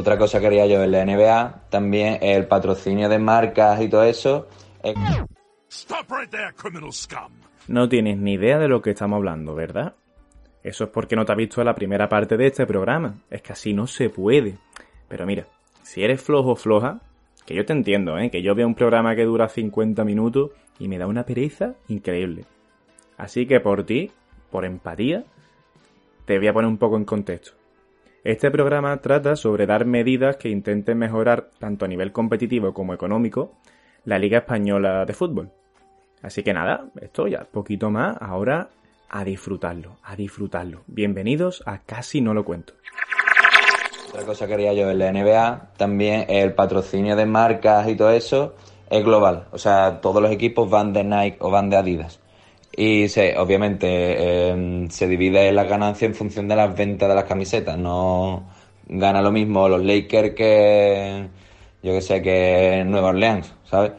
Otra cosa que haría yo en la NBA, también el patrocinio de marcas y todo eso. eh, No tienes ni idea de lo que estamos hablando, ¿verdad? Eso es porque no te has visto la primera parte de este programa. Es que así no se puede. Pero mira, si eres flojo o floja, que yo te entiendo, ¿eh? Que yo veo un programa que dura 50 minutos y me da una pereza increíble. Así que por ti, por empatía, te voy a poner un poco en contexto. Este programa trata sobre dar medidas que intenten mejorar, tanto a nivel competitivo como económico, la Liga Española de Fútbol. Así que nada, esto ya, poquito más, ahora a disfrutarlo, a disfrutarlo. Bienvenidos a Casi No Lo Cuento. Otra cosa que haría yo en la NBA, también el patrocinio de marcas y todo eso es global. O sea, todos los equipos van de Nike o van de Adidas. Y se, obviamente eh, se divide la ganancia en función de las ventas de las camisetas. No gana lo mismo los Lakers que, yo que sé, que Nueva Orleans, ¿sabes?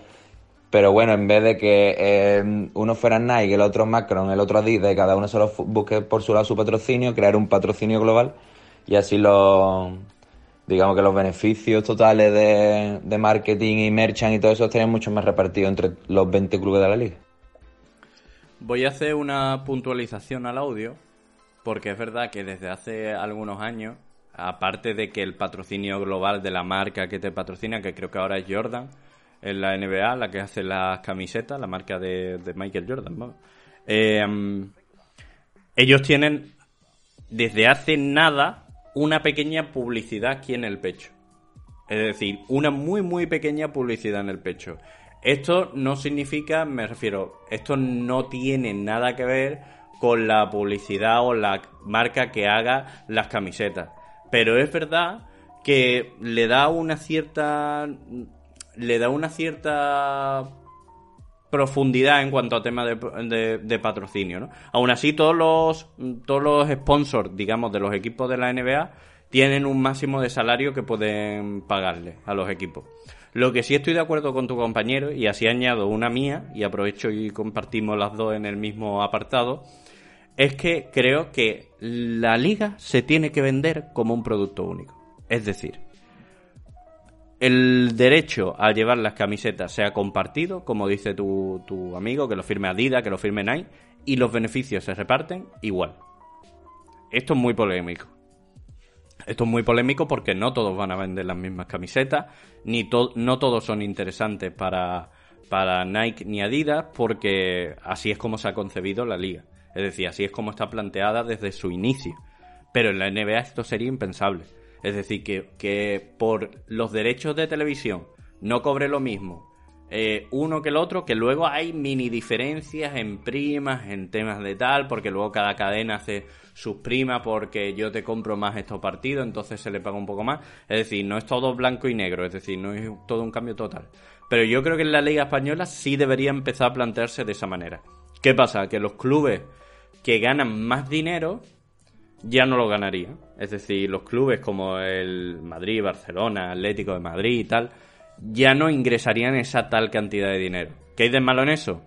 Pero bueno, en vez de que eh, uno fuera Nike, el otro Macron, el otro Adidas, cada uno solo busque por su lado su patrocinio, crear un patrocinio global y así los, digamos que los beneficios totales de, de marketing y merchant y todo eso estarían mucho más repartidos entre los 20 clubes de la liga. Voy a hacer una puntualización al audio, porque es verdad que desde hace algunos años, aparte de que el patrocinio global de la marca que te patrocina, que creo que ahora es Jordan, en la NBA, la que hace las camisetas, la marca de, Michael Jordan. Eh, ellos tienen desde hace nada una pequeña publicidad aquí en el pecho. Es decir, una muy, muy pequeña publicidad en el pecho. Esto no significa, me refiero, esto no tiene nada que ver con la publicidad o la marca que haga las camisetas. Pero es verdad que le da una cierta. le da una cierta profundidad en cuanto a tema de, de- de patrocinio, ¿no? Aún así, todos los, todos los sponsors, digamos, de los equipos de la NBA tienen un máximo de salario que pueden pagarle a los equipos. Lo que sí estoy de acuerdo con tu compañero, y así añado una mía, y aprovecho y compartimos las dos en el mismo apartado, es que creo que la liga se tiene que vender como un producto único. Es decir, el derecho a llevar las camisetas sea compartido, como dice tu, tu amigo, que lo firme Adidas, que lo firme Nike, y los beneficios se reparten igual. Esto es muy polémico. Esto es muy polémico porque no todos van a vender las mismas camisetas, ni to- no todos son interesantes para, para Nike ni Adidas, porque así es como se ha concebido la liga. Es decir, así es como está planteada desde su inicio. Pero en la NBA esto sería impensable. Es decir, que, que por los derechos de televisión no cobre lo mismo eh, uno que el otro, que luego hay mini diferencias en primas, en temas de tal, porque luego cada cadena hace sus porque yo te compro más estos partidos, entonces se le paga un poco más. Es decir, no es todo blanco y negro, es decir, no es todo un cambio total. Pero yo creo que en la Liga Española sí debería empezar a plantearse de esa manera. ¿Qué pasa? Que los clubes que ganan más dinero ya no lo ganarían. Es decir, los clubes como el Madrid, Barcelona, Atlético de Madrid y tal, ya no ingresarían esa tal cantidad de dinero. ¿Qué hay de malo en eso?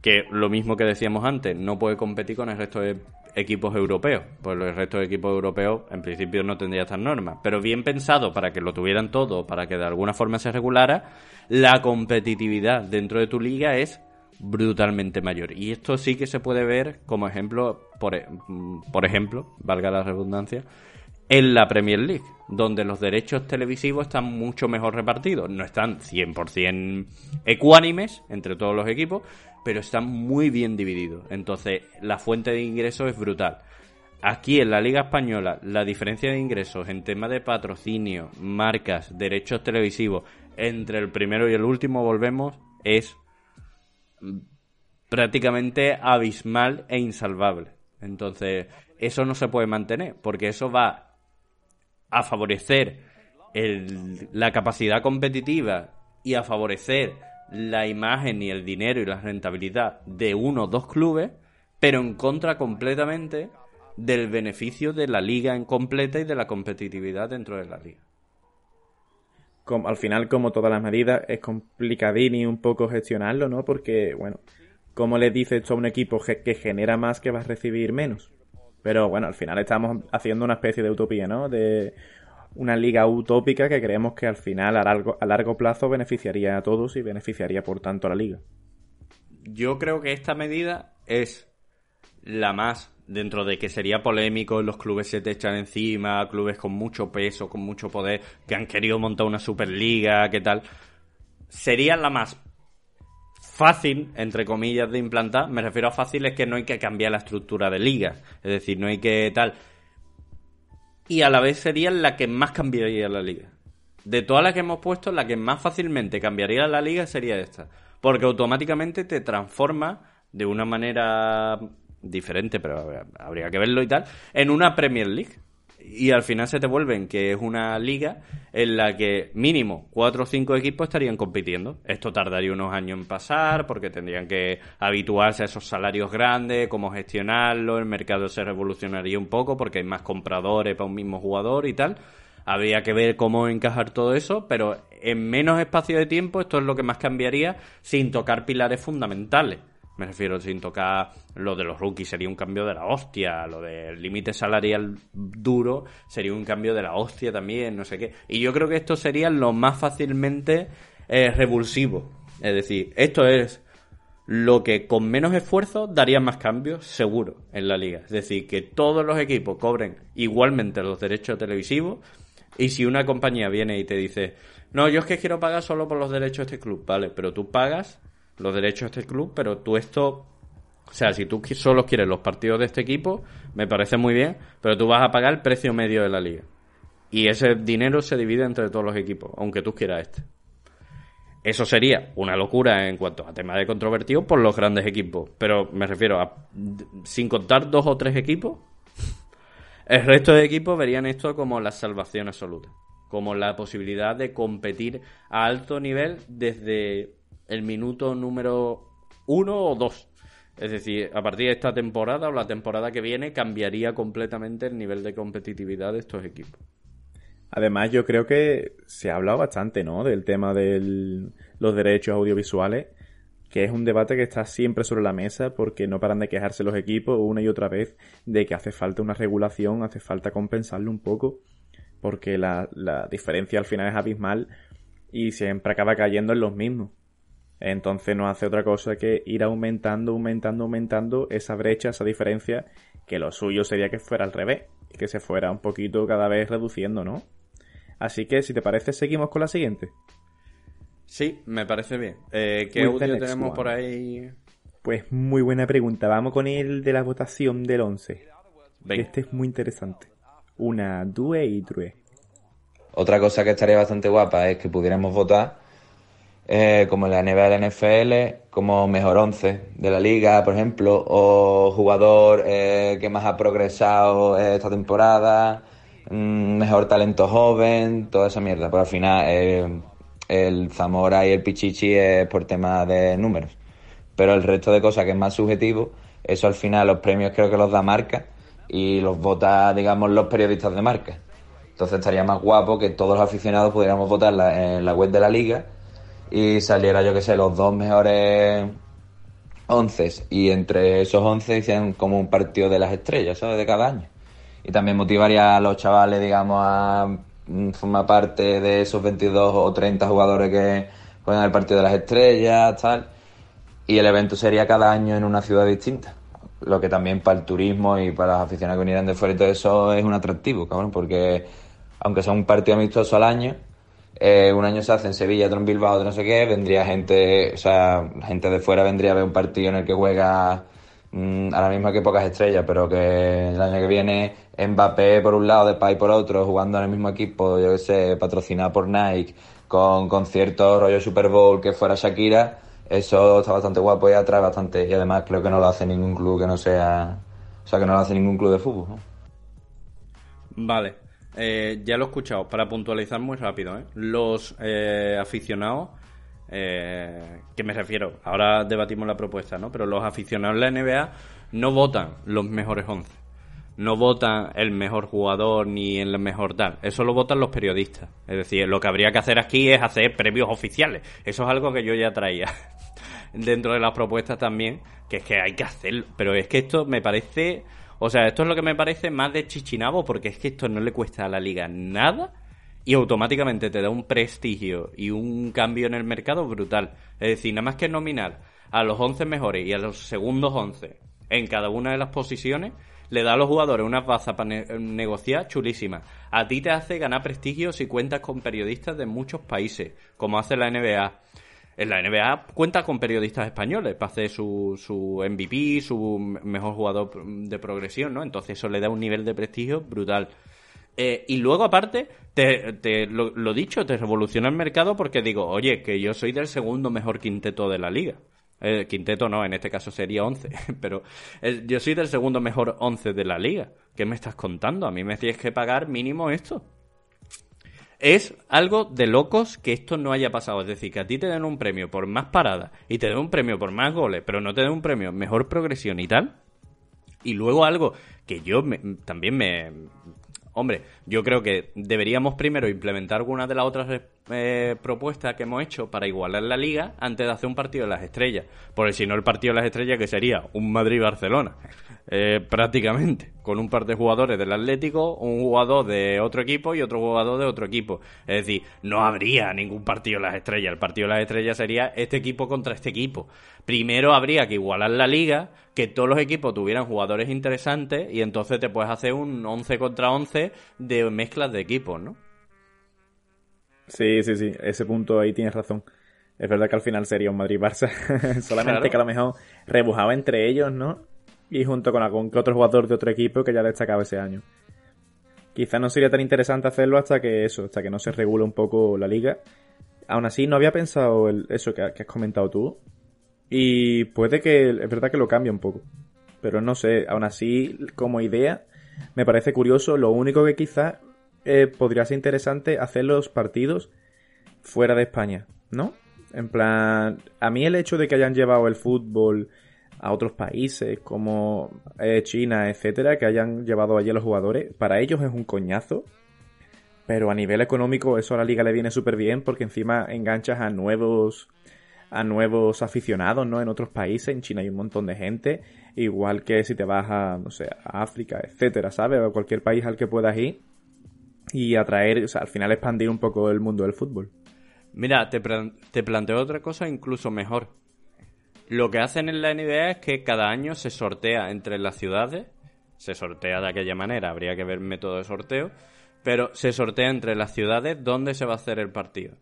Que lo mismo que decíamos antes, no puede competir con el resto de equipos europeos. Pues el resto de equipos europeos en principio no tendría estas normas. Pero bien pensado para que lo tuvieran todo, para que de alguna forma se regulara, la competitividad dentro de tu liga es brutalmente mayor. Y esto sí que se puede ver como ejemplo, por, e- mm, por ejemplo, valga la redundancia, en la Premier League, donde los derechos televisivos están mucho mejor repartidos. No están 100% ecuánimes entre todos los equipos, pero están muy bien divididos. Entonces, la fuente de ingresos es brutal. Aquí en la Liga Española, la diferencia de ingresos en tema de patrocinio, marcas, derechos televisivos, entre el primero y el último, volvemos, es prácticamente abismal e insalvable. Entonces, eso no se puede mantener, porque eso va a favorecer la capacidad competitiva y a favorecer la imagen y el dinero y la rentabilidad de uno o dos clubes, pero en contra completamente del beneficio de la liga en completa y de la competitividad dentro de la liga. al final, como todas las medidas, es complicadín y un poco gestionarlo, ¿no? Porque, bueno, ¿cómo le dices esto a un equipo que genera más que va a recibir menos? Pero bueno, al final estamos haciendo una especie de utopía, ¿no? De una liga utópica que creemos que al final a largo, a largo plazo beneficiaría a todos y beneficiaría por tanto a la liga. Yo creo que esta medida es la más dentro de que sería polémico, los clubes se te echan encima, clubes con mucho peso, con mucho poder, que han querido montar una superliga, ¿qué tal? Sería la más fácil, entre comillas, de implantar. Me refiero a fácil es que no hay que cambiar la estructura de liga. Es decir, no hay que tal y a la vez sería la que más cambiaría la liga. De todas las que hemos puesto, la que más fácilmente cambiaría la liga sería esta. Porque automáticamente te transforma de una manera diferente, pero habría que verlo y tal, en una Premier League y al final se te vuelven que es una liga en la que mínimo cuatro o cinco equipos estarían compitiendo. Esto tardaría unos años en pasar porque tendrían que habituarse a esos salarios grandes, cómo gestionarlo, el mercado se revolucionaría un poco porque hay más compradores para un mismo jugador y tal. Habría que ver cómo encajar todo eso, pero en menos espacio de tiempo esto es lo que más cambiaría sin tocar pilares fundamentales. Me refiero sin tocar lo de los rookies, sería un cambio de la hostia. Lo del límite salarial duro sería un cambio de la hostia también, no sé qué. Y yo creo que esto sería lo más fácilmente eh, revulsivo. Es decir, esto es lo que con menos esfuerzo daría más cambios, seguro, en la liga. Es decir, que todos los equipos cobren igualmente los derechos televisivos. Y si una compañía viene y te dice, no, yo es que quiero pagar solo por los derechos de este club, vale, pero tú pagas los derechos de este club, pero tú esto, o sea, si tú solo quieres los partidos de este equipo, me parece muy bien, pero tú vas a pagar el precio medio de la liga. Y ese dinero se divide entre todos los equipos, aunque tú quieras este. Eso sería una locura en cuanto a tema de controvertido por los grandes equipos. Pero me refiero a, sin contar dos o tres equipos, el resto de equipos verían esto como la salvación absoluta. Como la posibilidad de competir a alto nivel desde el minuto número uno o dos. Es decir, a partir de esta temporada o la temporada que viene cambiaría completamente el nivel de competitividad de estos equipos. Además, yo creo que se ha hablado bastante, ¿no? Del tema de los derechos audiovisuales, que es un debate que está siempre sobre la mesa porque no paran de quejarse los equipos una y otra vez de que hace falta una regulación, hace falta compensarlo un poco, porque la, la diferencia al final es abismal y siempre acaba cayendo en los mismos. Entonces no hace otra cosa que ir aumentando, aumentando, aumentando esa brecha, esa diferencia, que lo suyo sería que fuera al revés, que se fuera un poquito cada vez reduciendo, ¿no? Así que, si te parece, seguimos con la siguiente. Sí, me parece bien. Eh, ¿Qué audio tenemos por ahí? Pues muy buena pregunta. Vamos con el de la votación del 11. Este es muy interesante. Una due y true. Otra cosa que estaría bastante guapa es que pudiéramos votar eh, como la NBA de la NFL, como mejor once de la liga, por ejemplo, o jugador eh, que más ha progresado esta temporada, mm, mejor talento joven, toda esa mierda. Pero al final eh, el Zamora y el Pichichi es por tema de números. Pero el resto de cosas que es más subjetivo, eso al final los premios creo que los da marca y los vota, digamos, los periodistas de marca. Entonces estaría más guapo que todos los aficionados pudiéramos votar en la web de la liga y saliera, yo que sé, los dos mejores once y entre esos once hicieran como un partido de las estrellas, ¿sabes? De cada año. Y también motivaría a los chavales, digamos, a mm, formar parte de esos 22 o 30 jugadores que juegan el partido de las estrellas, tal. Y el evento sería cada año en una ciudad distinta. Lo que también para el turismo y para las aficionados que vinieran de fuera y todo eso es un atractivo, cabrón, porque aunque sea un partido amistoso al año, eh, un año se hace en Sevilla, otro en Bilbao, otro no sé qué, vendría gente, o sea, gente de fuera vendría a ver un partido en el que juega mm, a la misma que pocas estrellas, pero que el año que viene Mbappé por un lado, Depay por otro, jugando en el mismo equipo, yo que sé, patrocinado por Nike, con conciertos rollo Super Bowl que fuera Shakira, eso está bastante guapo y atrae bastante, y además creo que no lo hace ningún club que no sea, o sea, que no lo hace ningún club de fútbol. Vale. Eh, ya lo he escuchado, para puntualizar muy rápido, ¿eh? los eh, aficionados, eh, que me refiero, ahora debatimos la propuesta, ¿no? Pero los aficionados de la NBA no votan los mejores 11. No votan el mejor jugador ni el mejor tal. Eso lo votan los periodistas. Es decir, lo que habría que hacer aquí es hacer premios oficiales. Eso es algo que yo ya traía dentro de las propuestas también, que es que hay que hacerlo. Pero es que esto me parece o sea, esto es lo que me parece más de chichinabo, porque es que esto no le cuesta a la liga nada y automáticamente te da un prestigio y un cambio en el mercado brutal. Es decir, nada más que nominar a los 11 mejores y a los segundos 11 en cada una de las posiciones, le da a los jugadores una baza para negociar chulísima. A ti te hace ganar prestigio si cuentas con periodistas de muchos países, como hace la NBA en la NBA cuenta con periodistas españoles para hacer su, su MVP, su mejor jugador de progresión, ¿no? Entonces eso le da un nivel de prestigio brutal. Eh, y luego, aparte, te, lo, dicho, te revoluciona el mercado porque digo, oye, que yo soy del segundo mejor quinteto de la liga. Eh, quinteto no, en este caso sería once, pero eh, yo soy del segundo mejor once de la liga. ¿Qué me estás contando? A mí me tienes que pagar mínimo esto. Es algo de locos que esto no haya pasado. Es decir, que a ti te den un premio por más paradas y te den un premio por más goles, pero no te den un premio mejor progresión y tal. Y luego algo que yo también me... Hombre, yo creo que deberíamos primero implementar algunas de las otras eh, propuestas que hemos hecho para igualar la liga antes de hacer un partido de las estrellas. Porque si no, el partido de las estrellas que sería un Madrid-Barcelona. Eh, prácticamente, con un par de jugadores del Atlético, un jugador de otro equipo y otro jugador de otro equipo. Es decir, no habría ningún partido de las estrellas. El partido de las estrellas sería este equipo contra este equipo. Primero habría que igualar la liga, que todos los equipos tuvieran jugadores interesantes y entonces te puedes hacer un 11 contra 11 de mezclas de equipos, ¿no? Sí, sí, sí, ese punto ahí tienes razón. Es verdad que al final sería un Madrid-Barça. Solamente que a lo mejor rebujaba entre ellos, ¿no? y junto con algún que otro jugador de otro equipo que ya destacaba ese año. Quizá no sería tan interesante hacerlo hasta que eso, hasta que no se regule un poco la liga. Aún así, no había pensado eso que, has comentado tú. Y puede que, es verdad que lo cambie un poco. Pero no sé, aún así, como idea, me parece curioso. Lo único que quizá eh, podría ser interesante hacer los partidos fuera de España, ¿no? En plan, a mí el hecho de que hayan llevado el fútbol a otros países como eh, China, etcétera, que hayan llevado allí a los jugadores, para ellos es un coñazo. Pero a nivel económico eso a la liga le viene súper bien porque encima enganchas a nuevos a nuevos aficionados, ¿no? En otros países, en China hay un montón de gente, igual que si te vas a, no sé, a África, etcétera, ¿sabes? A cualquier país al que puedas ir y atraer, o sea, al final expandir un poco el mundo del fútbol. Mira, te, te planteo otra cosa incluso mejor. Lo que hacen en la NBA es que cada año se sortea entre las ciudades, se sortea de aquella manera, habría que ver método de sorteo, pero se sortea entre las ciudades donde se va a hacer el partido.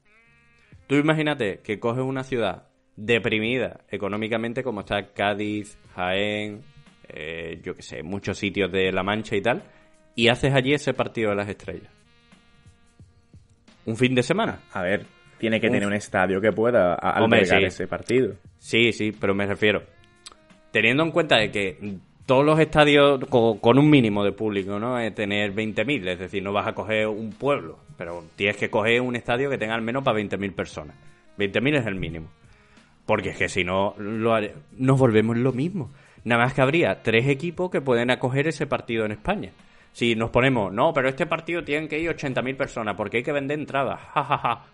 Tú imagínate que coges una ciudad deprimida económicamente como está Cádiz, Jaén, eh, yo qué sé, muchos sitios de La Mancha y tal, y haces allí ese partido de las estrellas. Un fin de semana. A ver, tiene que tener un estadio que pueda albergar ese partido. Sí, sí, pero me refiero. Teniendo en cuenta de que todos los estadios con, un mínimo de público, ¿no? Es tener 20.000, es decir, no vas a coger un pueblo, pero tienes que coger un estadio que tenga al menos para 20.000 personas. 20.000 es el mínimo. Porque es que si no, lo nos volvemos lo mismo. Nada más que habría tres equipos que pueden acoger ese partido en España. Si nos ponemos, no, pero este partido tiene que ir 80.000 personas porque hay que vender entradas. Ja, ja, ja.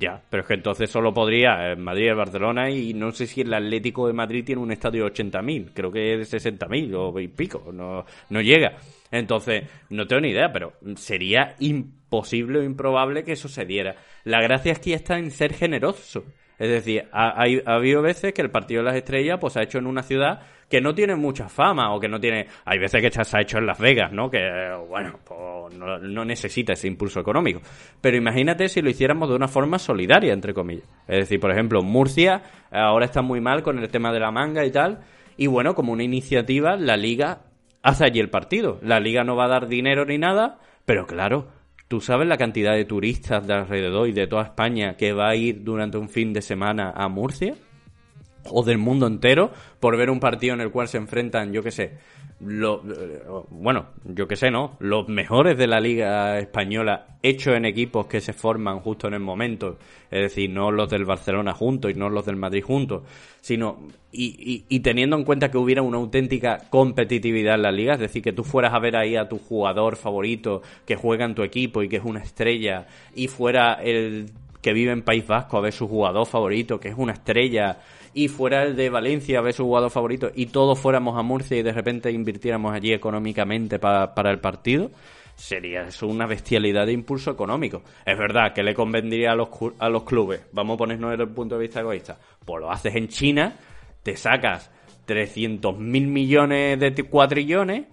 Ya, pero es que entonces solo podría en Madrid, el Barcelona y no sé si el Atlético de Madrid tiene un estadio de 80.000, creo que es de 60.000 o y pico, no, no llega. Entonces, no tengo ni idea, pero sería imposible o improbable que eso se diera. La gracia aquí está en ser generoso. Es decir, ha, ha, habido veces que el partido de las estrellas pues ha hecho en una ciudad que no tiene mucha fama o que no tiene... Hay veces que se ha hecho en Las Vegas, ¿no? Que, bueno, pues no, necesita ese impulso económico. Pero imagínate si lo hiciéramos de una forma solidaria, entre comillas. Es decir, por ejemplo, Murcia ahora está muy mal con el tema de la manga y tal. Y bueno, como una iniciativa, la liga hace allí el partido. La liga no va a dar dinero ni nada, pero claro, ¿Tú sabes la cantidad de turistas de alrededor y de toda España que va a ir durante un fin de semana a Murcia? o del mundo entero por ver un partido en el cual se enfrentan, yo qué sé, lo, bueno, yo qué sé, ¿no? Los mejores de la liga española hechos en equipos que se forman justo en el momento. Es decir, no los del Barcelona juntos y no los del Madrid juntos, sino y, y, teniendo en cuenta que hubiera una auténtica competitividad en la liga, es decir, que tú fueras a ver ahí a tu jugador favorito que juega en tu equipo y que es una estrella y fuera el que vive en País Vasco a ver su jugador favorito que es una estrella y fuera el de Valencia a ver su jugador favorito y todos fuéramos a Murcia y de repente invirtiéramos allí económicamente para el partido, sería eso una bestialidad de impulso económico. Es verdad que le convendría a los, a los clubes, vamos a ponernos desde el punto de vista egoísta, pues lo haces en China, te sacas 300 mil millones de cuatrillones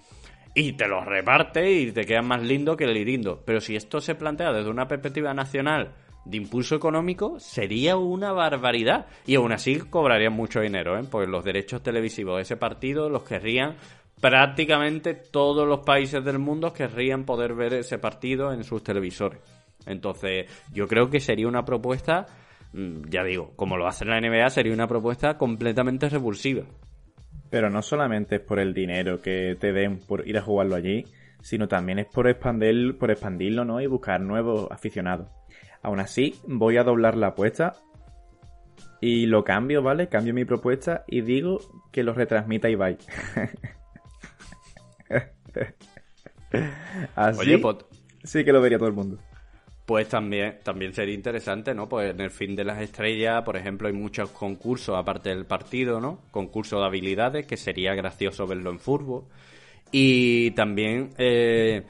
y te los repartes y te quedas más lindo que el irindo. Pero si esto se plantea desde una perspectiva nacional de impulso económico sería una barbaridad. Y aún así cobrarían mucho dinero, ¿eh? porque los derechos televisivos de ese partido los querrían prácticamente todos los países del mundo querrían poder ver ese partido en sus televisores. Entonces, yo creo que sería una propuesta, mm, ya digo, como lo hace la NBA, sería una propuesta completamente repulsiva. Pero no solamente es por el dinero que te den por ir a jugarlo allí, sino también es por expandir, por expandirlo, ¿no? Y buscar nuevos aficionados. Aún así, voy a doblar la apuesta y lo cambio, ¿vale? Cambio mi propuesta y digo que lo retransmita Ibai. Así Oye, pues, sí que lo vería todo el mundo. Pues también, también sería interesante, ¿no? Pues en el fin de las estrellas, por ejemplo, hay muchos concursos aparte del partido, ¿no? Concursos de habilidades, que sería gracioso verlo en fútbol. Y también eh,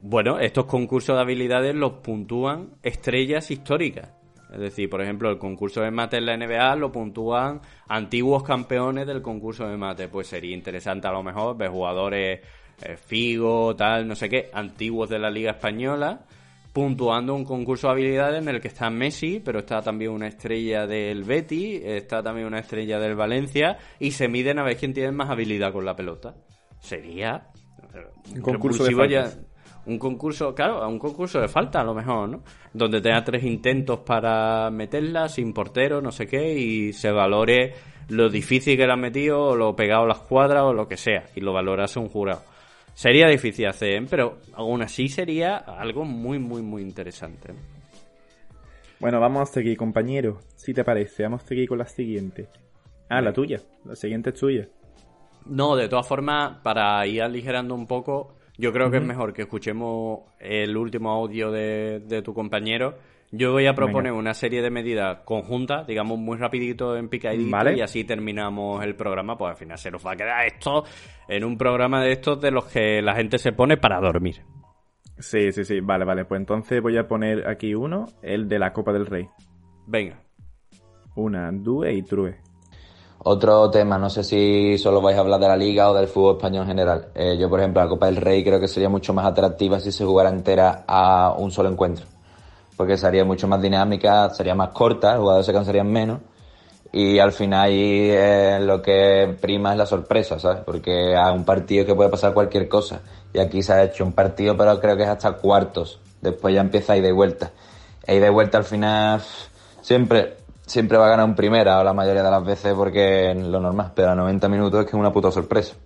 bueno, estos concursos de habilidades los puntúan estrellas históricas. Es decir, por ejemplo, el concurso de mate en la NBA lo puntúan antiguos campeones del concurso de mate. Pues sería interesante a lo mejor ver jugadores eh, Figo, tal, no sé qué, antiguos de la Liga Española, puntuando un concurso de habilidades en el que está Messi, pero está también una estrella del Betty, está también una estrella del Valencia, y se miden a ver quién tiene más habilidad con la pelota. Sería un concurso de un concurso, claro, un concurso de falta a lo mejor, ¿no? Donde tenga tres intentos para meterla sin portero, no sé qué, y se valore lo difícil que la han metido, o lo pegado a las cuadras, o lo que sea, y lo valorase un jurado. Sería difícil hacer, ¿eh? pero aún así sería algo muy, muy, muy interesante. Bueno, vamos a seguir, compañero. Si te parece, vamos a seguir con la siguiente. Ah, la tuya. La siguiente es tuya. No, de todas formas, para ir aligerando un poco, yo creo que es mejor que escuchemos el último audio de, tu compañero. Yo voy a proponer una serie de medidas conjuntas, digamos muy rapidito en picadito y así terminamos el programa, pues al final se nos va a quedar esto en un programa de estos de los que la gente se pone para dormir. Sí, sí, sí, vale, vale, pues entonces voy a poner aquí uno, el de la Copa del Rey. Venga. Una, due y true. Otro tema, no sé si solo vais a hablar de la liga o del fútbol español en general. Eh, yo, por ejemplo, la Copa del Rey creo que sería mucho más atractiva si se jugara entera a un solo encuentro. Porque sería mucho más dinámica, sería más corta, los jugadores se cansarían menos. Y al final ahí eh, lo que prima es la sorpresa, ¿sabes? Porque a un partido que puede pasar cualquier cosa. Y aquí se ha hecho un partido, pero creo que es hasta cuartos. Después ya empieza a ir de vuelta. Y de vuelta al final siempre siempre va a ganar un primera la mayoría de las veces porque es lo normal, pero a 90 minutos es que es una puta sorpresa.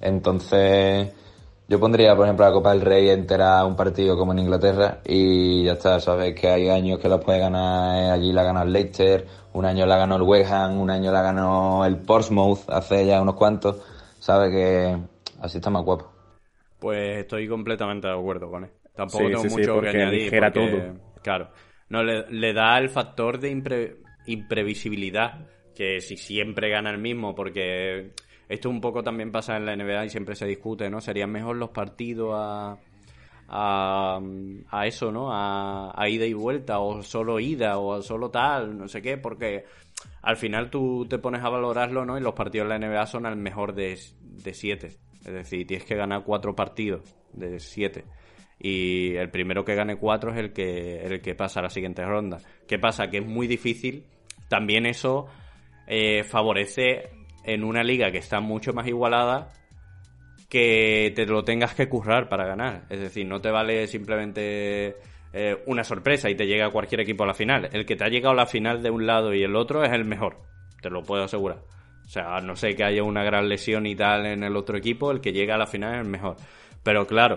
Entonces, yo pondría, por ejemplo, la Copa del Rey entera un partido como en Inglaterra y ya está, sabes que hay años que la puede ganar, allí la ganó el Leicester, un año la ganó el West Ham, un año la ganó el Portsmouth hace ya unos cuantos, sabes que así está más guapo. Pues estoy completamente de acuerdo con él. Tampoco tengo mucho que añadir. todo. Claro, no le, le da el factor de impre imprevisibilidad, que si siempre gana el mismo, porque esto un poco también pasa en la NBA y siempre se discute, ¿no? Serían mejor los partidos a, a, a eso, ¿no? A, ida y vuelta, o solo ida, o solo tal, no sé qué, porque al final tú te pones a valorarlo, ¿no? Y los partidos de la NBA son al mejor de, de siete. Es decir, tienes que ganar cuatro partidos de siete y el primero que gane cuatro es el que, el que pasa a la siguiente ronda. ¿Qué pasa? Que es muy difícil. También eso eh, favorece en una liga que está mucho más igualada que te lo tengas que currar para ganar. Es decir, no te vale simplemente eh, una sorpresa y te llega cualquier equipo a la final. El que te ha llegado a la final de un lado y el otro es el mejor. Te lo puedo asegurar. sea, a no sé que haya una gran lesión y tal en el otro equipo, el que llega a la final es el mejor. Pero claro,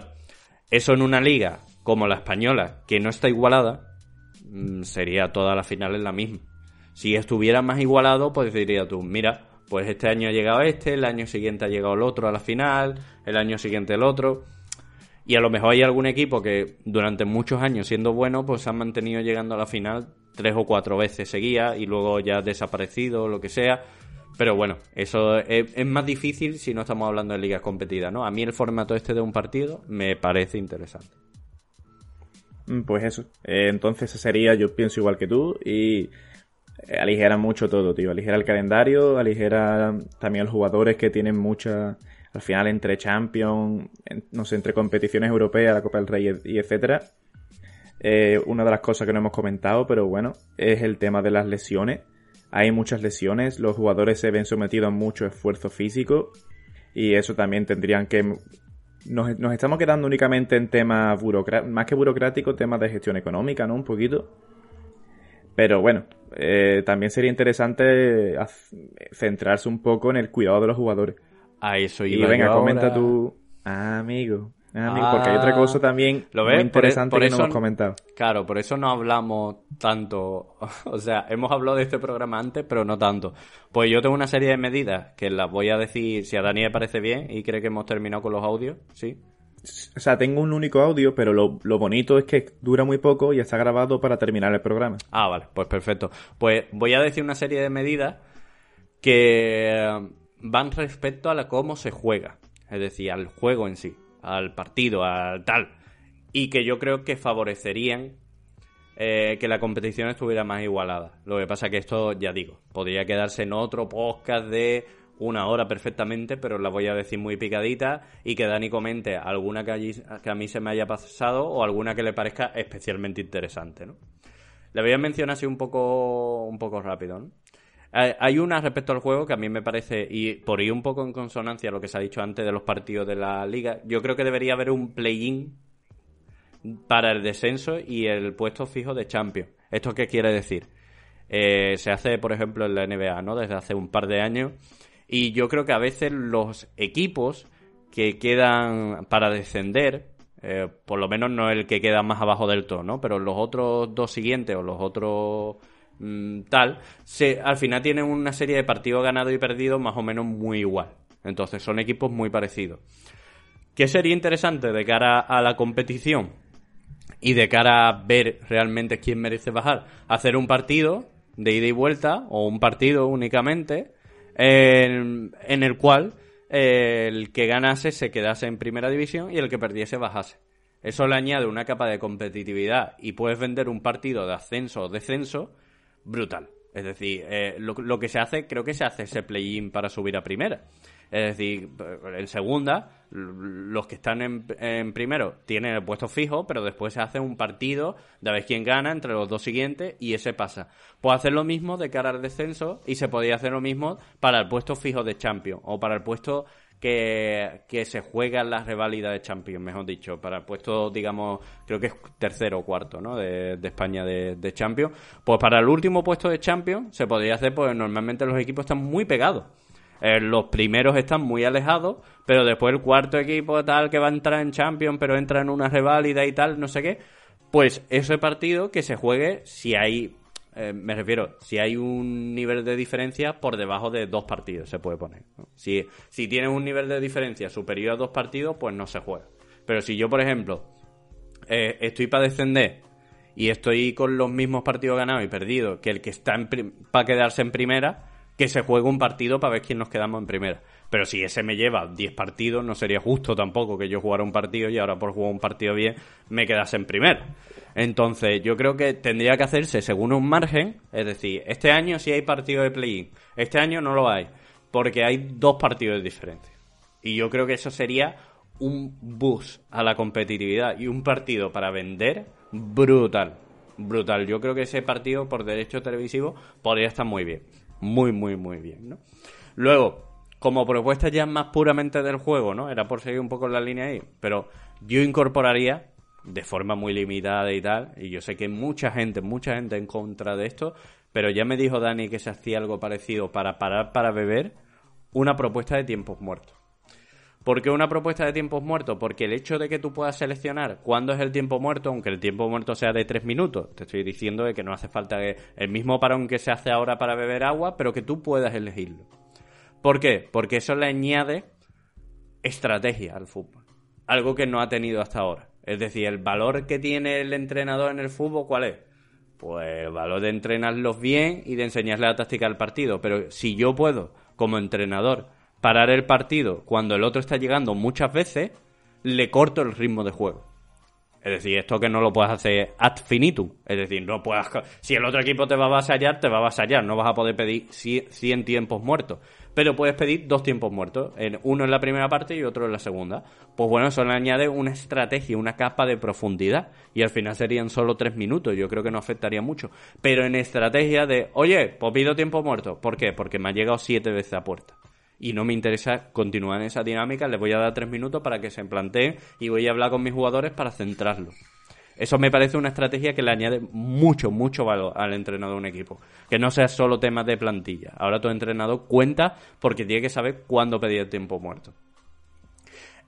eso en una liga como la española, que no está igualada, mm, sería toda la final en la misma. Si estuviera más igualado, pues diría tú, mira, pues este año ha llegado este, el año siguiente ha llegado el otro a la final, el año siguiente el otro. Y a lo mejor hay algún equipo que durante muchos años siendo bueno, pues han mantenido llegando a la final tres o cuatro veces seguía y luego ya ha desaparecido lo que sea. Pero bueno, eso es, más difícil si no estamos hablando de ligas competidas, ¿no? A mí el formato este de un partido me parece interesante. Mm, pues eso. Eh, entonces sería, yo pienso igual que tú y aligera mucho todo, tío. Aligera el calendario, aligera también los jugadores que tienen mucha, al final entre Champions, no sé, entre competiciones europeas, la Copa del Rey y etcétera. Eh, una de las cosas que no hemos comentado, pero bueno, es el tema de las lesiones. Hay muchas lesiones, los jugadores se ven sometidos a mucho esfuerzo físico y eso también tendrían que... Nos, nos estamos quedando únicamente en temas burocráticos, más que burocráticos, temas de gestión económica, ¿no? Un poquito. Pero bueno, eh, también sería interesante centrarse un poco en el cuidado de los jugadores. A eso Y venga, comenta tú. Ah, amigo. Ah, porque hay otra ah, cosa también ¿Lo muy interesante que no hemos comentado. Claro, por eso no hablamos tanto. O sea, hemos hablado de este programa antes, pero no tanto. Pues yo tengo una serie de medidas que las voy a decir si a Dani le parece bien y cree que hemos terminado con los audios, ¿sí? O sea, tengo un único audio, pero lo, lo, bonito es que dura muy poco y está grabado para terminar el programa. Ah, vale, pues perfecto. Pues voy a decir una serie de medidas que van respecto a la cómo se juega, es decir, al juego en sí, al partido, al tal, y que yo creo que favorecerían eh, que la competición estuviera más igualada. Lo que pasa que esto, ya digo, podría quedarse en otro podcast de una hora perfectamente, pero la voy a decir muy picadita y que Dani comente alguna que, que a mí se me haya pasado o alguna que le parezca especialmente interesante, ¿no? Le voy a mencionar así un poco, un poco rápido, ¿no? Hay una respecto al juego que a mí me parece, y por ir un poco en consonancia a lo que se ha dicho antes de los partidos de la liga, yo creo que debería haber un play-in para el descenso y el puesto fijo de Champions. ¿Esto qué quiere decir? Eh, se hace, por ejemplo, en la NBA, ¿no? Desde hace un par de años y yo creo que a veces los equipos que quedan para descender, eh, por lo menos no el que queda más abajo del todo, ¿no? Pero los otros dos siguientes o los otros mm, tal, se, al final tienen una serie de partidos ganados y perdidos más o menos muy igual. Entonces son equipos muy parecidos. ¿Qué sería interesante de cara a la competición? Y de cara a ver realmente quién merece bajar. Hacer un partido de ida y vuelta o un partido únicamente en, el cual eh, el que ganase se quedase en primera división y el que perdiese bajase. Eso le añade una capa de competitividad y puedes vender un partido de ascenso o descenso brutal. Es decir, eh, lo, lo, que se hace, creo que se hace ese play-in para subir a primera. Es decir, en segunda, los que están en, primero tienen el puesto fijo, pero después se hace un partido de a ver quién gana entre los dos siguientes y ese pasa. Puede hacer lo mismo de cara al descenso y se podría hacer lo mismo para el puesto fijo de Champions o para el puesto que, se juega en la reválida de Champions, mejor dicho, para el puesto, digamos, creo que es tercero o cuarto, ¿no? De, España de, de Champions. Pues para el último puesto de Champions se podría hacer, pues normalmente los equipos están muy pegados. Eh, los primeros están muy alejados, pero después el cuarto equipo tal que va a entrar en Champions, pero entra en una reválida y tal, no sé qué, pues ese partido que se juegue si hay, eh, me refiero, si hay un nivel de diferencia por debajo de dos partidos se puede poner. Si, si tienes un nivel de diferencia superior a dos partidos, pues no se juega. Pero si yo, por ejemplo, eh, estoy para descender y estoy con los mismos partidos ganados y perdidos que el que está para quedarse en primera, que se juegue un partido para ver quién nos quedamos en primera. Pero si ese me lleva 10 partidos, no sería justo tampoco que yo jugara un partido y ahora por jugar un partido bien me quedase en primera. Entonces, yo creo que tendría que hacerse según un margen, es decir, este año sí hay partido de play-in, este año no lo hay, porque hay dos partidos de diferencia. Y yo creo que eso sería un boost a la competitividad y un partido para vender brutal. Brutal. Yo creo que ese partido por derecho televisivo podría estar muy bien muy, muy, muy bien, ¿no? Luego, como propuesta ya más puramente del juego, ¿no? Era por seguir un poco la línea ahí, pero yo incorporaría de forma muy limitada y tal, y yo sé que mucha gente, mucha gente en contra de esto, pero ya me dijo Dani que se hacía algo parecido para parar para beber, una propuesta de tiempos muertos. ¿Por qué una propuesta de tiempos muertos? Porque el hecho de que tú puedas seleccionar cuándo es el tiempo muerto, aunque el tiempo muerto sea de tres minutos, te estoy diciendo de que no hace falta el mismo parón que se hace ahora para beber agua, pero que tú puedas elegirlo. ¿Por qué? Porque eso le añade estrategia al fútbol. Algo que no ha tenido hasta ahora. Es decir, el valor que tiene el entrenador en el fútbol, ¿cuál es? Pues el valor de entrenarlos bien y de enseñarles la táctica al partido. Pero si yo puedo, como entrenador, parar el partido cuando el otro está llegando muchas veces, le corto el ritmo de juego. Es decir, esto que no lo puedes hacer ad finitum. Es decir, no puedas. Si el otro equipo te va a avasallar, te va a avasallar. No vas a poder pedir 100 tiempos muertos. Pero puedes pedir dos tiempos muertos. Uno en la primera parte y otro en la segunda. Pues bueno, eso le añade una estrategia, una capa de profundidad. Y al final serían solo tres minutos. Yo creo que no afectaría mucho. Pero en estrategia de, oye, pues pido tiempo muerto. ¿Por qué? Porque me ha llegado siete veces a puerta y no me interesa continuar en esa dinámica, les voy a dar tres minutos para que se planteen y voy a hablar con mis jugadores para centrarlo. Eso me parece una estrategia que le añade mucho, mucho valor al entrenador de un equipo. Que no sea solo temas de plantilla. Ahora tu entrenador cuenta porque tiene que saber cuándo pedir el tiempo muerto.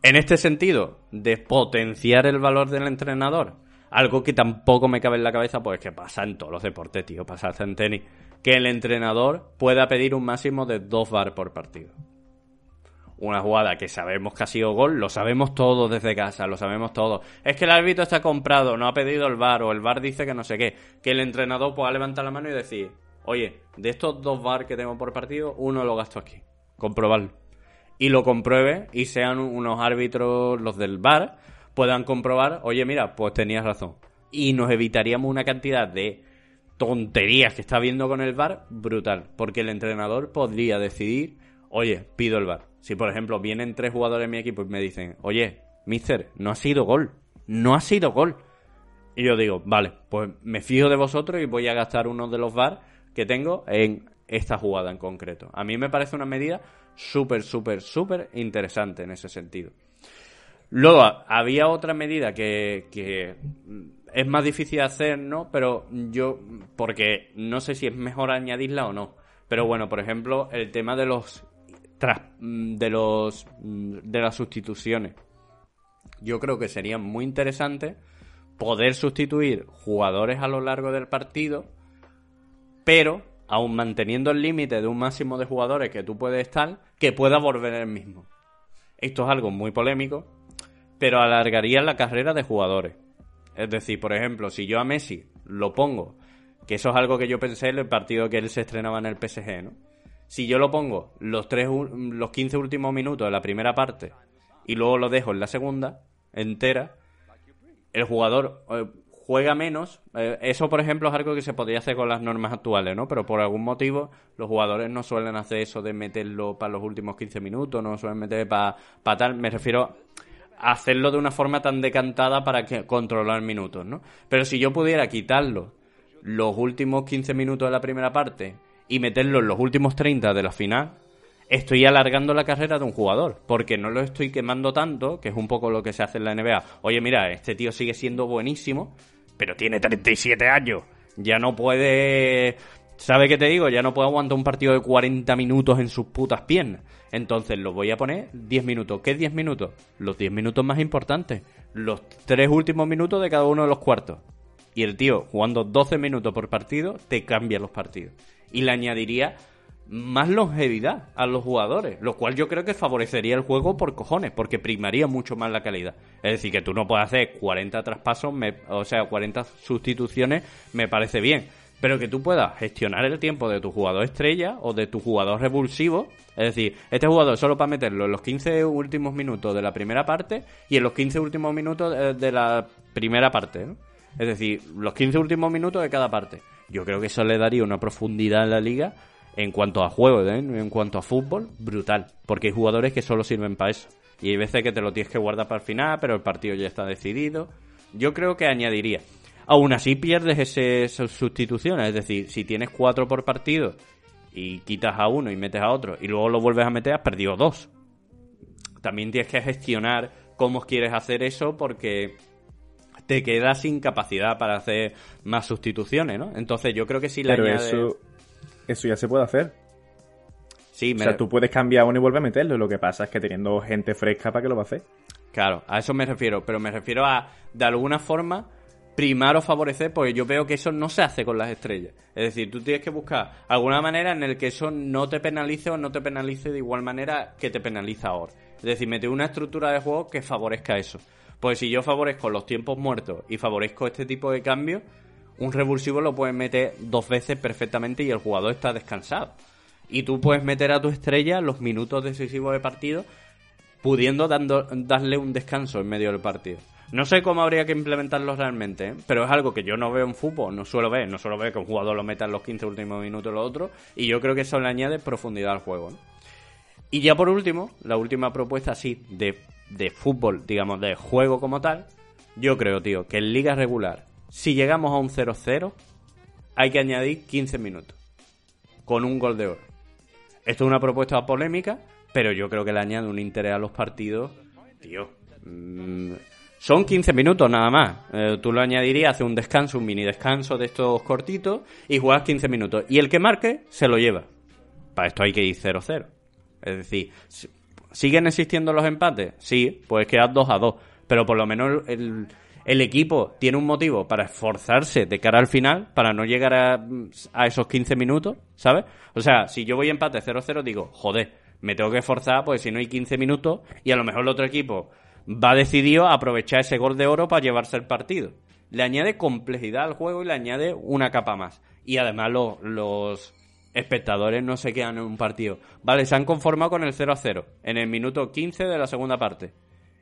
En este sentido, de potenciar el valor del entrenador, algo que tampoco me cabe en la cabeza, pues que pasa en todos los deportes, tío, pasa en tenis que el entrenador pueda pedir un máximo de dos bar por partido. Una jugada que sabemos que ha sido gol, lo sabemos todos desde casa, lo sabemos todos. Es que el árbitro está comprado, no ha pedido el bar o el bar dice que no sé qué. Que el entrenador pueda levantar la mano y decir, oye, de estos dos bar que tengo por partido, uno lo gasto aquí. Comprobarlo. Y lo compruebe y sean unos árbitros, los del bar, puedan comprobar, oye, mira, pues tenías razón. Y nos evitaríamos una cantidad de tonterías que está viendo con el VAR, brutal. Porque el entrenador podría decidir, oye, pido el VAR. Si, por ejemplo, vienen tres jugadores en mi equipo y me dicen, oye, mister, no ha sido gol. No ha sido gol. Y yo digo, vale, pues me fijo de vosotros y voy a gastar uno de los VAR que tengo en esta jugada en concreto. A mí me parece una medida súper, súper, súper interesante en ese sentido. Luego, había otra medida que, es más difícil de hacer, ¿no? Pero yo, porque no sé si es mejor añadirla o no. Pero bueno, por ejemplo, el tema de los de los de las sustituciones. Yo creo que sería muy interesante poder sustituir jugadores a lo largo del partido, pero aún manteniendo el límite de un máximo de jugadores que tú puedes estar, que pueda volver el mismo. Esto es algo muy polémico, pero alargaría la carrera de jugadores. Es decir, por ejemplo, si yo a Messi lo pongo, que eso es algo que yo pensé en el partido que él se estrenaba en el PSG, ¿no? Si yo lo pongo los, tres, los 15 últimos minutos de la primera parte y luego lo dejo en la segunda entera, el jugador eh, juega menos. Eh, eso, por ejemplo, es algo que se podría hacer con las normas actuales, ¿no? Pero por algún motivo los jugadores no suelen hacer eso de meterlo para los últimos 15 minutos, no suelen meter para tal. Me refiero hacerlo de una forma tan decantada para que, controlar minutos, ¿no? Pero si yo pudiera quitarlo los últimos 15 minutos de la primera parte y meterlo en los últimos 30 de la final, estoy alargando la carrera de un jugador, porque no lo estoy quemando tanto, que es un poco lo que se hace en la NBA. Oye, mira, este tío sigue siendo buenísimo, pero tiene 37 años. Ya no puede ¿Sabe qué te digo? Ya no puedo aguantar un partido de 40 minutos en sus putas piernas. Entonces lo voy a poner 10 minutos. ¿Qué 10 minutos? Los 10 minutos más importantes. Los tres últimos minutos de cada uno de los cuartos. Y el tío, jugando 12 minutos por partido, te cambia los partidos. Y le añadiría más longevidad a los jugadores, lo cual yo creo que favorecería el juego por cojones, porque primaría mucho más la calidad. Es decir, que tú no puedes hacer 40 traspasos, o sea, 40 sustituciones, me parece bien pero que tú puedas gestionar el tiempo de tu jugador estrella o de tu jugador revulsivo. Es decir, este jugador solo para meterlo en los 15 últimos minutos de la primera parte y en los 15 últimos minutos de la primera parte. ¿no? Es decir, los 15 últimos minutos de cada parte. Yo creo que eso le daría una profundidad en la liga en cuanto a juego, ¿eh? en cuanto a fútbol, brutal. Porque hay jugadores que solo sirven para eso. Y hay veces que te lo tienes que guardar para el final, pero el partido ya está decidido. Yo creo que añadiría Aún así pierdes esas sustituciones, es decir, si tienes cuatro por partido y quitas a uno y metes a otro y luego lo vuelves a meter, has perdido dos. También tienes que gestionar cómo quieres hacer eso porque te quedas sin capacidad para hacer más sustituciones, ¿no? Entonces yo creo que si la Pero eso, eso ya se puede hacer. Sí, O me- sea, tú puedes cambiar uno y volver a meterlo. Lo que pasa es que teniendo gente fresca, ¿para qué lo va a hacer? Claro, a eso me refiero, pero me refiero a, de alguna forma, primar o favorecer, porque yo veo que eso no se hace con las estrellas. Es decir, tú tienes que buscar alguna manera en el que eso no te penalice o no te penalice de igual manera que te penaliza ahora. Es decir, meter una estructura de juego que favorezca eso. Pues si yo favorezco los tiempos muertos y favorezco este tipo de cambios, un revulsivo lo puedes meter dos veces perfectamente y el jugador está descansado. Y tú puedes meter a tu estrella los minutos decisivos de partido pudiendo dando, darle un descanso en medio del partido. No sé cómo habría que implementarlo realmente, ¿eh? pero es algo que yo no veo en fútbol, no suelo ver, no suelo ver que un jugador lo meta en los 15 últimos minutos lo otro, y yo creo que eso le añade profundidad al juego. Y ya por último, la última propuesta así de, de fútbol, digamos, de juego como tal, yo creo, tío, que en liga regular, si llegamos a un 0-0, hay que añadir 15 minutos, con un gol de oro. Esto es una propuesta polémica, pero yo creo que le añade un interés a los partidos. Tío, mm, son 15 minutos nada más. Eh, tú lo añadirías, hace un descanso, un mini descanso de estos cortitos, y juegas 15 minutos. Y el que marque, se lo lleva. Para esto hay que ir 0-0. Es decir, si- ¿siguen existiendo los empates? Sí, pues quedar 2 a 2. Pero por lo menos el, el equipo tiene un motivo para esforzarse de cara al final, para no llegar a, a esos 15 minutos, ¿sabes? O sea, si yo voy empate 0-0, digo, joder, me tengo que esforzar, porque si no hay 15 minutos, y a lo mejor el otro equipo va decidido a aprovechar ese gol de oro para llevarse el partido. Le añade complejidad al juego y le añade una capa más. Y además lo- los espectadores no se quedan en un partido. Vale, se han conformado con el 0 a 0 en el minuto 15 de la segunda parte.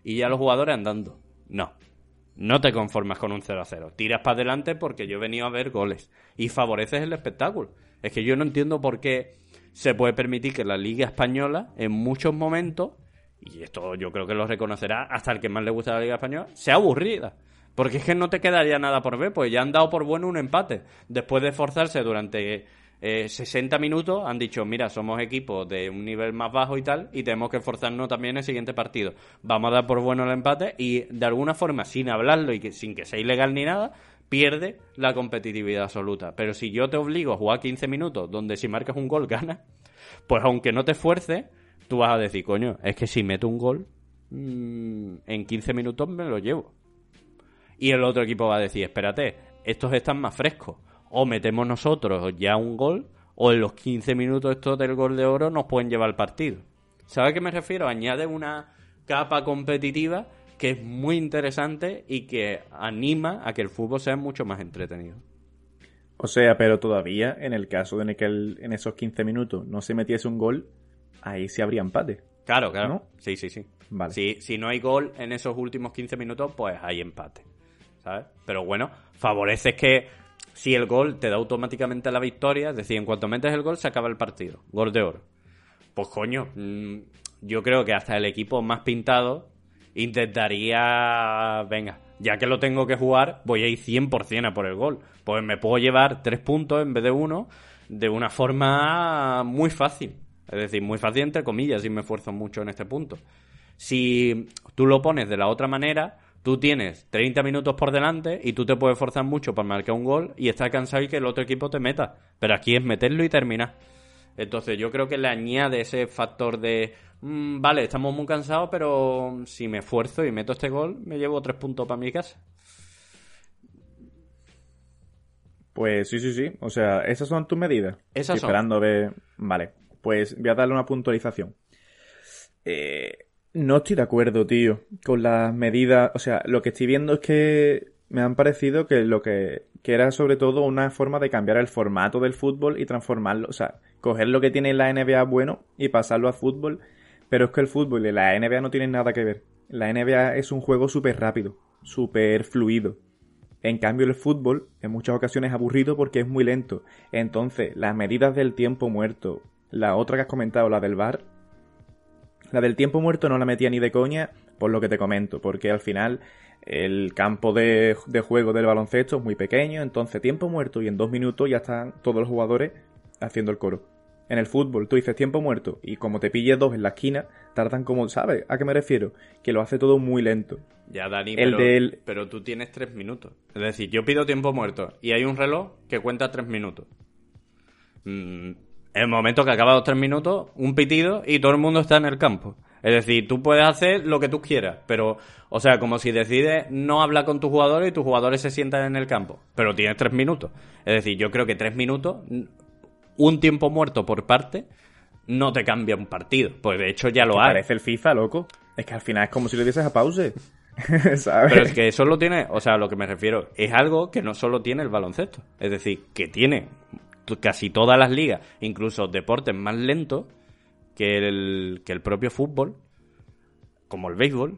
Y ya los jugadores andando. No. No te conformas con un 0 a 0. Tiras para adelante porque yo he venido a ver goles. Y favoreces el espectáculo. Es que yo no entiendo por qué se puede permitir que la Liga Española, en muchos momentos, y esto yo creo que lo reconocerá hasta el que más le gusta la Liga Española, sea aburrida. Porque es que no te quedaría nada por ver, pues ya han dado por bueno un empate. Después de esforzarse durante eh, 60 minutos, han dicho, mira, somos equipos de un nivel más bajo y tal, y tenemos que esforzarnos también en el siguiente partido. Vamos a dar por bueno el empate y de alguna forma, sin hablarlo y que, sin que sea ilegal ni nada, pierde la competitividad absoluta. Pero si yo te obligo a jugar 15 minutos, donde si marcas un gol ganas, pues aunque no te esfuerces, tú vas a decir, coño, es que si meto un gol, mm, en 15 minutos me lo llevo. Y el otro equipo va a decir, espérate, estos están más frescos. O metemos nosotros ya un gol, o en los 15 minutos estos del gol de oro nos pueden llevar el partido. ¿Sabes a qué me refiero? Añade una capa competitiva que es muy interesante y que anima a que el fútbol sea mucho más entretenido. O sea, pero todavía, en el caso de que en esos 15 minutos no se metiese un gol, ahí sí habría empate. Claro, claro. ¿No? Sí, sí, sí. Vale. Si, si no hay gol en esos últimos 15 minutos, pues hay empate. ¿Sabes? Pero bueno, favoreces que si el gol te da automáticamente la victoria, es decir, en cuanto metes el gol se acaba el partido. Gol de oro. Pues coño, mm, yo creo que hasta el equipo más pintado intentaría, venga, ya que lo tengo que jugar, voy a ir 100% a por el gol. Pues me puedo llevar tres puntos en vez de uno de una forma muy fácil. Es decir, muy fácil entre comillas, si me esfuerzo mucho en este punto. Si tú lo pones de la otra manera, tú tienes 30 minutos por delante y tú te puedes esforzar mucho para marcar un gol y estás cansado y que el otro equipo te meta. Pero aquí es meterlo y terminar. Entonces yo creo que le añade ese factor de, mm, vale, estamos muy cansados, pero si me esfuerzo y meto este gol, me llevo tres puntos para mi casa. Pues sí, sí, sí. O sea, esas son tus medidas. Esas Estoy son. esperando a ver. Vale. Pues voy a darle una puntualización. Eh, no estoy de acuerdo, tío, con las medidas. O sea, lo que estoy viendo es que me han parecido que lo que, que era sobre todo una forma de cambiar el formato del fútbol y transformarlo. O sea, coger lo que tiene la NBA bueno y pasarlo a fútbol. Pero es que el fútbol y la NBA no tienen nada que ver. La NBA es un juego súper rápido, súper fluido. En cambio, el fútbol en muchas ocasiones es aburrido porque es muy lento. Entonces, las medidas del tiempo muerto, la otra que has comentado, la del bar, la del tiempo muerto no la metía ni de coña por lo que te comento, porque al final el campo de, de juego del baloncesto es muy pequeño, entonces tiempo muerto y en dos minutos ya están todos los jugadores haciendo el coro. En el fútbol tú dices tiempo muerto y como te pilles dos en la esquina, tardan como, ¿sabes? ¿A qué me refiero? Que lo hace todo muy lento. Ya, Dani, El pero, del- pero tú tienes tres minutos. Es decir, yo pido tiempo muerto y hay un reloj que cuenta tres minutos. Mm, el momento que acaba los tres minutos, un pitido y todo el mundo está en el campo. Es decir, tú puedes hacer lo que tú quieras, pero, o sea, como si decides no hablar con tus jugadores y tus jugadores se sientan en el campo, pero tienes tres minutos. Es decir, yo creo que tres minutos, un tiempo muerto por parte, no te cambia un partido. Pues de hecho ya lo hay. Parece el FIFA, loco. Es que al final es como si le dieses a pause. ¿Sabes? Pero es que eso lo tiene, o sea, a lo que me refiero, es algo que no solo tiene el baloncesto. Es decir, que tiene casi todas las ligas, incluso deportes más lentos, que el, que el propio fútbol, como el béisbol,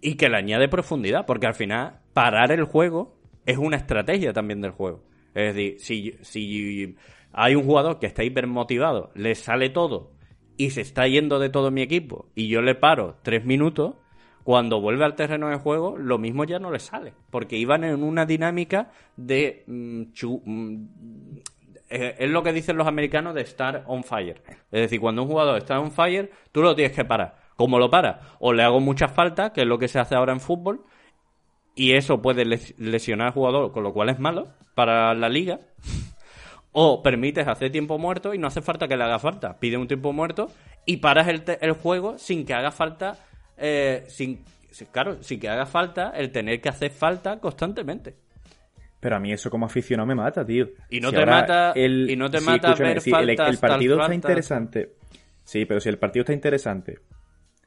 y que le añade profundidad, porque al final parar el juego es una estrategia también del juego. Es decir, si, si hay un jugador que está hipermotivado, le sale todo y se está yendo de todo mi equipo y yo le paro tres minutos, cuando vuelve al terreno de juego, lo mismo ya no le sale, porque iban en una dinámica de mm, mm, eh, es lo que dicen los americanos de estar on fire. Es decir, cuando un jugador está on fire, tú lo tienes que parar. ¿Cómo lo paras? O le hago muchas faltas, que es lo que se hace ahora en fútbol, y eso puede lesionar al jugador, con lo cual es malo para la liga. O permites hacer tiempo muerto y no hace falta que le haga falta. Pide un tiempo muerto y paras el, el juego sin que haga falta, eh, sin, claro, sin que haga falta el tener que hacer falta constantemente. Pero a mí eso como aficionado me mata, tío. Y no te mata, el... y no te mata ver el, partido está interesante. Sí, pero si el partido está interesante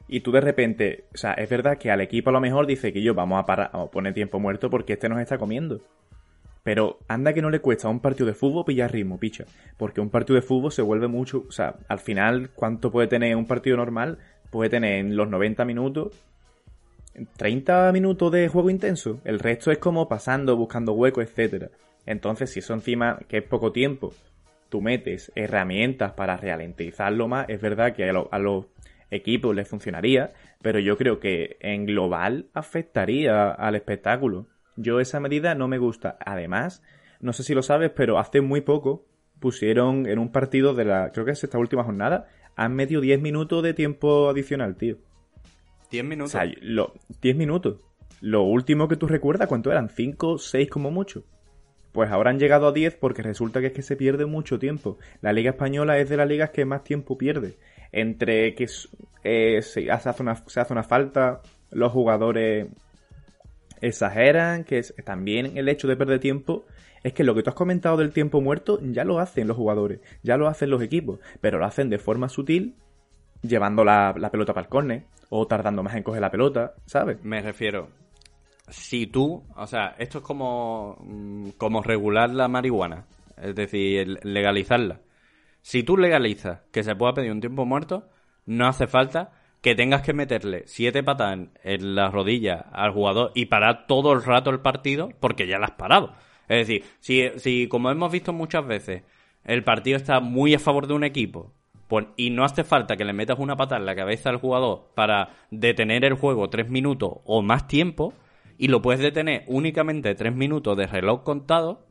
y tú de repente, o sea, es verdad que al equipo a lo mejor dice que yo vamos a parar, vamos a poner tiempo muerto porque este nos está comiendo. Pero anda que no le cuesta a un partido de fútbol pillar ritmo, picha. Porque un partido de fútbol se vuelve mucho, o sea, al final, ¿cuánto puede tener un partido normal? Puede tener en los 90 minutos 30 minutos de juego intenso. El resto es como pasando, buscando huecos, etcétera. Entonces, si eso encima, que es poco tiempo, tú metes herramientas para ralentizarlo más, es verdad que a, los equipos les funcionaría, pero yo creo que en global afectaría al espectáculo. Yo esa medida no me gusta. Además, no sé si lo sabes, pero hace muy poco pusieron en un partido de la, creo que es esta última jornada, han medio 10 minutos de tiempo adicional, tío. 10 minutos. O sea, lo, 10 minutos. Lo último que tú recuerdas, ¿cuánto eran? ¿5, 6 como mucho? Pues ahora han llegado a 10 porque resulta que es que se pierde mucho tiempo. La Liga Española es de las ligas que más tiempo pierde. Entre que eh, se, hace una, se hace una falta, los jugadores exageran, que es, también el hecho de perder tiempo es que lo que tú has comentado del tiempo muerto ya lo hacen los jugadores, ya lo hacen los equipos, pero lo hacen de forma sutil, llevando la, pelota para el córner, o tardando más en coger la pelota, ¿sabes? Me refiero, si tú, o sea, esto es como, mm, como regular la marihuana, es decir, legalizarla. Si tú legalizas que se pueda pedir un tiempo muerto, no hace falta que tengas que meterle siete patas en la rodilla al jugador y parar todo el rato el partido porque ya la has parado. Es decir, si, si como hemos visto muchas veces, el partido está muy a favor de un equipo pues, y no hace falta que le metas una patada en la cabeza al jugador para detener el juego tres minutos o más tiempo, y lo puedes detener únicamente tres minutos de reloj contado,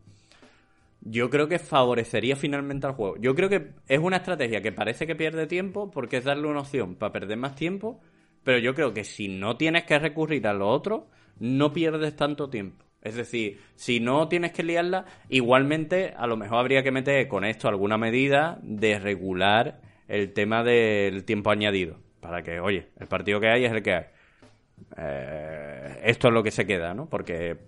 yo creo que favorecería finalmente al juego. Yo creo que es una estrategia que parece que pierde tiempo porque es darle una opción para perder más tiempo, pero yo creo que si no tienes que recurrir a lo otro, no pierdes tanto tiempo. Es decir, si no tienes que liarla, igualmente a lo mejor habría que meter con esto alguna medida de regular el tema del tiempo añadido. Para que, oye, el partido que hay es el que hay. Eh, esto es lo que se queda, ¿no? Porque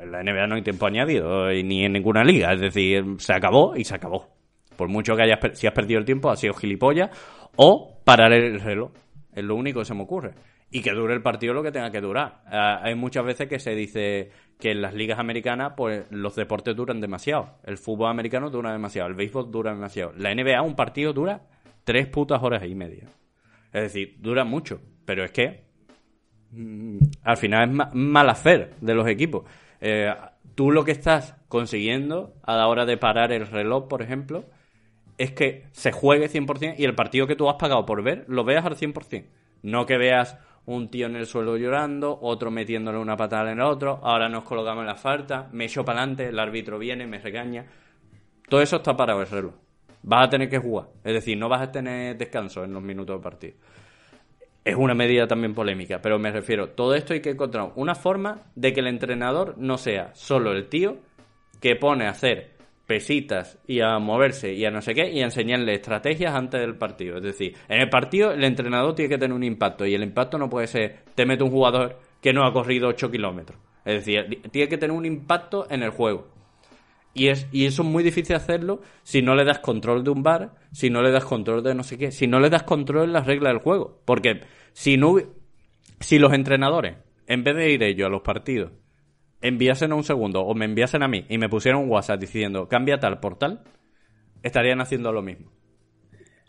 en la NBA no hay tiempo añadido, ni en ninguna liga. Es decir, se acabó y se acabó. Por mucho que hayas, si has perdido el tiempo, ha sido gilipollas. O parar el reloj. Es lo único que se me ocurre y que dure el partido lo que tenga que durar. Ah, hay muchas veces que se dice que en las ligas americanas pues los deportes duran demasiado. El fútbol americano dura demasiado, el béisbol dura demasiado. La NBA un partido dura tres putas horas y media. Es decir, dura mucho, pero es que mm, al final es mal hacer de los equipos. Eh, tú lo que estás consiguiendo a la hora de parar el reloj, por ejemplo, es que se juegue 100% y el partido que tú has pagado por ver lo veas al 100%. No que veas un tío en el suelo llorando, otro metiéndole una patada en el otro, ahora nos colocamos en la falta, me echo para adelante, el árbitro viene, me regaña. Todo eso está para el reloj. Vas a tener que jugar, es decir, no vas a tener descanso en los minutos de partido. Es una medida también polémica, pero me refiero, todo esto hay que encontrar una forma de que el entrenador no sea solo el tío que pone a hacer pesitas y a moverse y a no sé qué y a enseñarle estrategias antes del partido. Es decir, en el partido el entrenador tiene que tener un impacto y el impacto no puede ser te mete un jugador que no ha corrido 8 kilómetros. Es decir, tiene que tener un impacto en el juego. Y, es, y eso es muy difícil hacerlo si no le das control de un bar, si no le das control de no sé qué, si no le das control en las reglas del juego. Porque si no si los entrenadores, en vez de ir ellos a los partidos, enviasen un segundo o me enviasen a mí y me pusieran un WhatsApp diciendo cambia tal por tal, estarían haciendo lo mismo.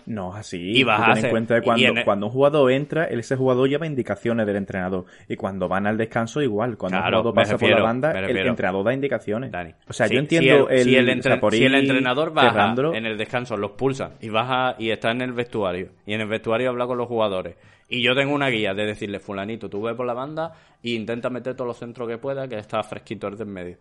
No es así. Y vas a en hacer- cuenta que cuando, y el- cuando un jugador entra, ese jugador lleva indicaciones del entrenador. Y cuando van al descanso, igual. Cuando Claro, un jugador pasa por la banda, el entrenador da indicaciones. Dani. O sea, Si- yo entiendo si el, si el el, entre- Zaporí si el entrenador baja en el descanso, los pulsa y baja y está en el vestuario y en el vestuario habla con los jugadores y yo tengo una guía de decirle fulanito, tú ve por la banda e intenta meter todos los centros que pueda que está fresquito el de en medio.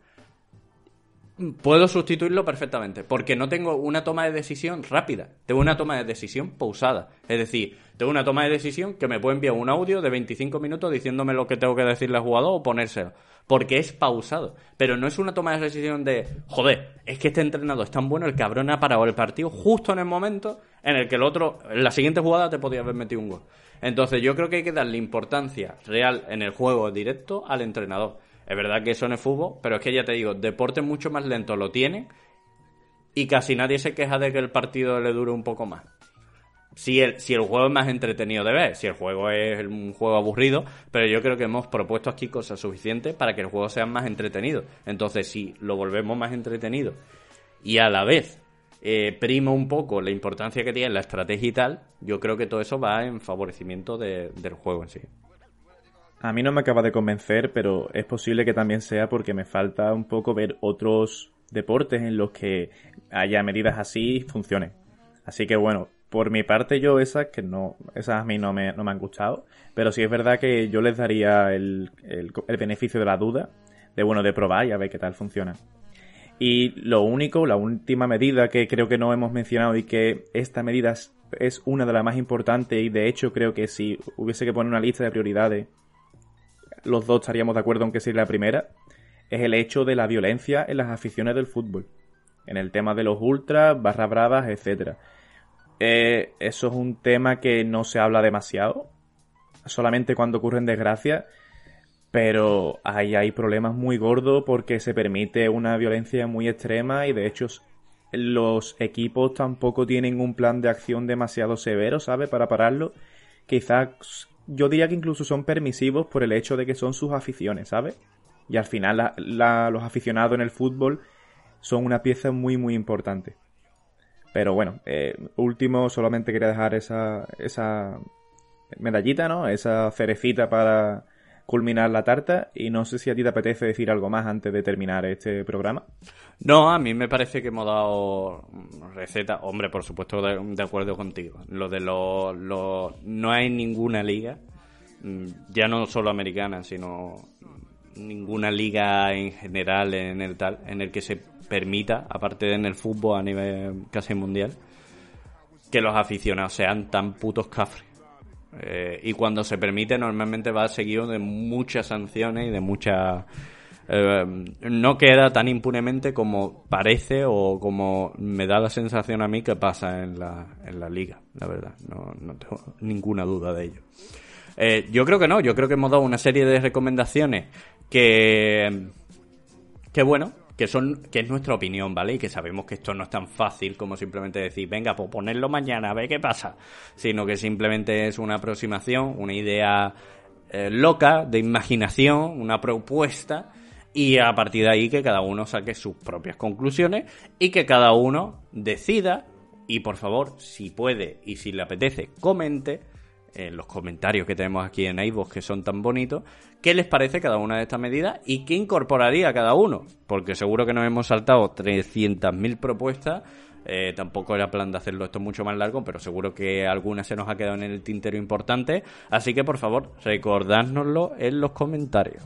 Puedo sustituirlo perfectamente, porque no tengo una toma de decisión rápida, tengo una toma de decisión pausada. Es decir, tengo una toma de decisión que me puede enviar un audio de 25 minutos diciéndome lo que tengo que decirle al jugador o ponérselo, porque es pausado. Pero no es una toma de decisión de, joder, es que este entrenador es tan bueno, el cabrón ha parado el partido justo en el momento en el que el otro, en la siguiente jugada te podía haber metido un gol. Entonces yo creo que hay que darle importancia real en el juego directo al entrenador. Es verdad que eso no es fútbol, pero es que ya te digo, deportes mucho más lentos lo tienen y casi nadie se queja de que el partido le dure un poco más. Si el, si el juego es más entretenido de ver, si el juego es un juego aburrido, pero yo creo que hemos propuesto aquí cosas suficientes para que el juego sea más entretenido. Entonces, si lo volvemos más entretenido y a la vez eh, prima un poco la importancia que tiene la estrategia y tal, yo creo que todo eso va en favorecimiento de- del juego en sí. A mí no me acaba de convencer, pero es posible que también sea porque me falta un poco ver otros deportes en los que haya medidas así y funcionen. Así que bueno, por mi parte yo esas que no, esas a mí no me, no me han gustado, pero sí es verdad que yo les daría el, el, el beneficio de la duda, de bueno, de probar y a ver qué tal funciona. Y lo único, la última medida que creo que no hemos mencionado y que esta medida es, es una de las más importantes y de hecho creo que si hubiese que poner una lista de prioridades, los dos estaríamos de acuerdo aunque sea la primera, es el hecho de la violencia en las aficiones del fútbol. En el tema de los ultras, barras bravas, etcétera. Eh, eso es un tema que no se habla demasiado, solamente cuando ocurren desgracias, pero ahí hay problemas muy gordos porque se permite una violencia muy extrema y de hecho los equipos tampoco tienen un plan de acción demasiado severo, ¿sabes? Para pararlo. Quizás yo diría que incluso son permisivos por el hecho de que son sus aficiones, ¿sabes? Y al final los aficionados en el fútbol son una pieza muy muy importante. Pero bueno, eh, último, solamente quería dejar esa, esa medallita, ¿no? Esa cerecita para culminar la tarta. Y no sé si a ti te apetece decir algo más antes de terminar este programa. No, a mí me parece que hemos dado receta. Hombre, por supuesto, de, acuerdo contigo. Lo de los. Lo, no hay ninguna liga, mm, ya no solo americana, sino ninguna liga en general en el tal, en el que se permita, aparte de en el fútbol a nivel casi mundial, que los aficionados sean tan putos cafres. Eh, y cuando se permite, normalmente va seguido de muchas sanciones y de muchas. eh, no queda tan impunemente como parece o como me da la sensación a mí que pasa en la, en la liga, la verdad. No, no tengo ninguna duda de ello. Eh, yo creo que no, yo creo que hemos dado una serie de recomendaciones que. que bueno, que son que es nuestra opinión, ¿vale? Y que sabemos que esto no es tan fácil como simplemente decir, venga, pues ponerlo mañana, a ver qué pasa. Sino que simplemente es una aproximación, una idea eh, loca, de imaginación, una propuesta, y a partir de ahí que cada uno saque sus propias conclusiones y que cada uno decida, y por favor, si puede y si le apetece, comente en los comentarios que tenemos aquí en iVoox que son tan bonitos, qué les parece cada una de estas medidas y qué incorporaría cada uno. Porque seguro que nos hemos saltado 300.000 propuestas. eh, tampoco era plan de hacerlo esto mucho más largo, pero seguro que alguna se nos ha quedado en el tintero importante. Así que por favor, recordádnoslo en los comentarios.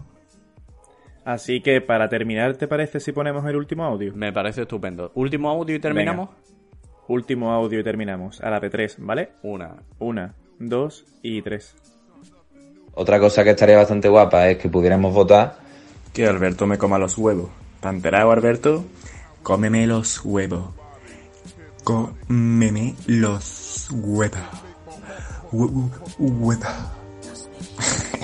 Así que para terminar, ¿te parece si ponemos el último audio? Me parece estupendo. Último audio y terminamos. Último audio y terminamos. A la de tres, ¿vale? Una. Una, 2 y 3. Otra cosa que estaría bastante guapa es que pudiéramos votar. Que Alberto me coma los huevos. ¿Te Alberto? Cómeme los huevos. Cómeme los huevos. Huevos.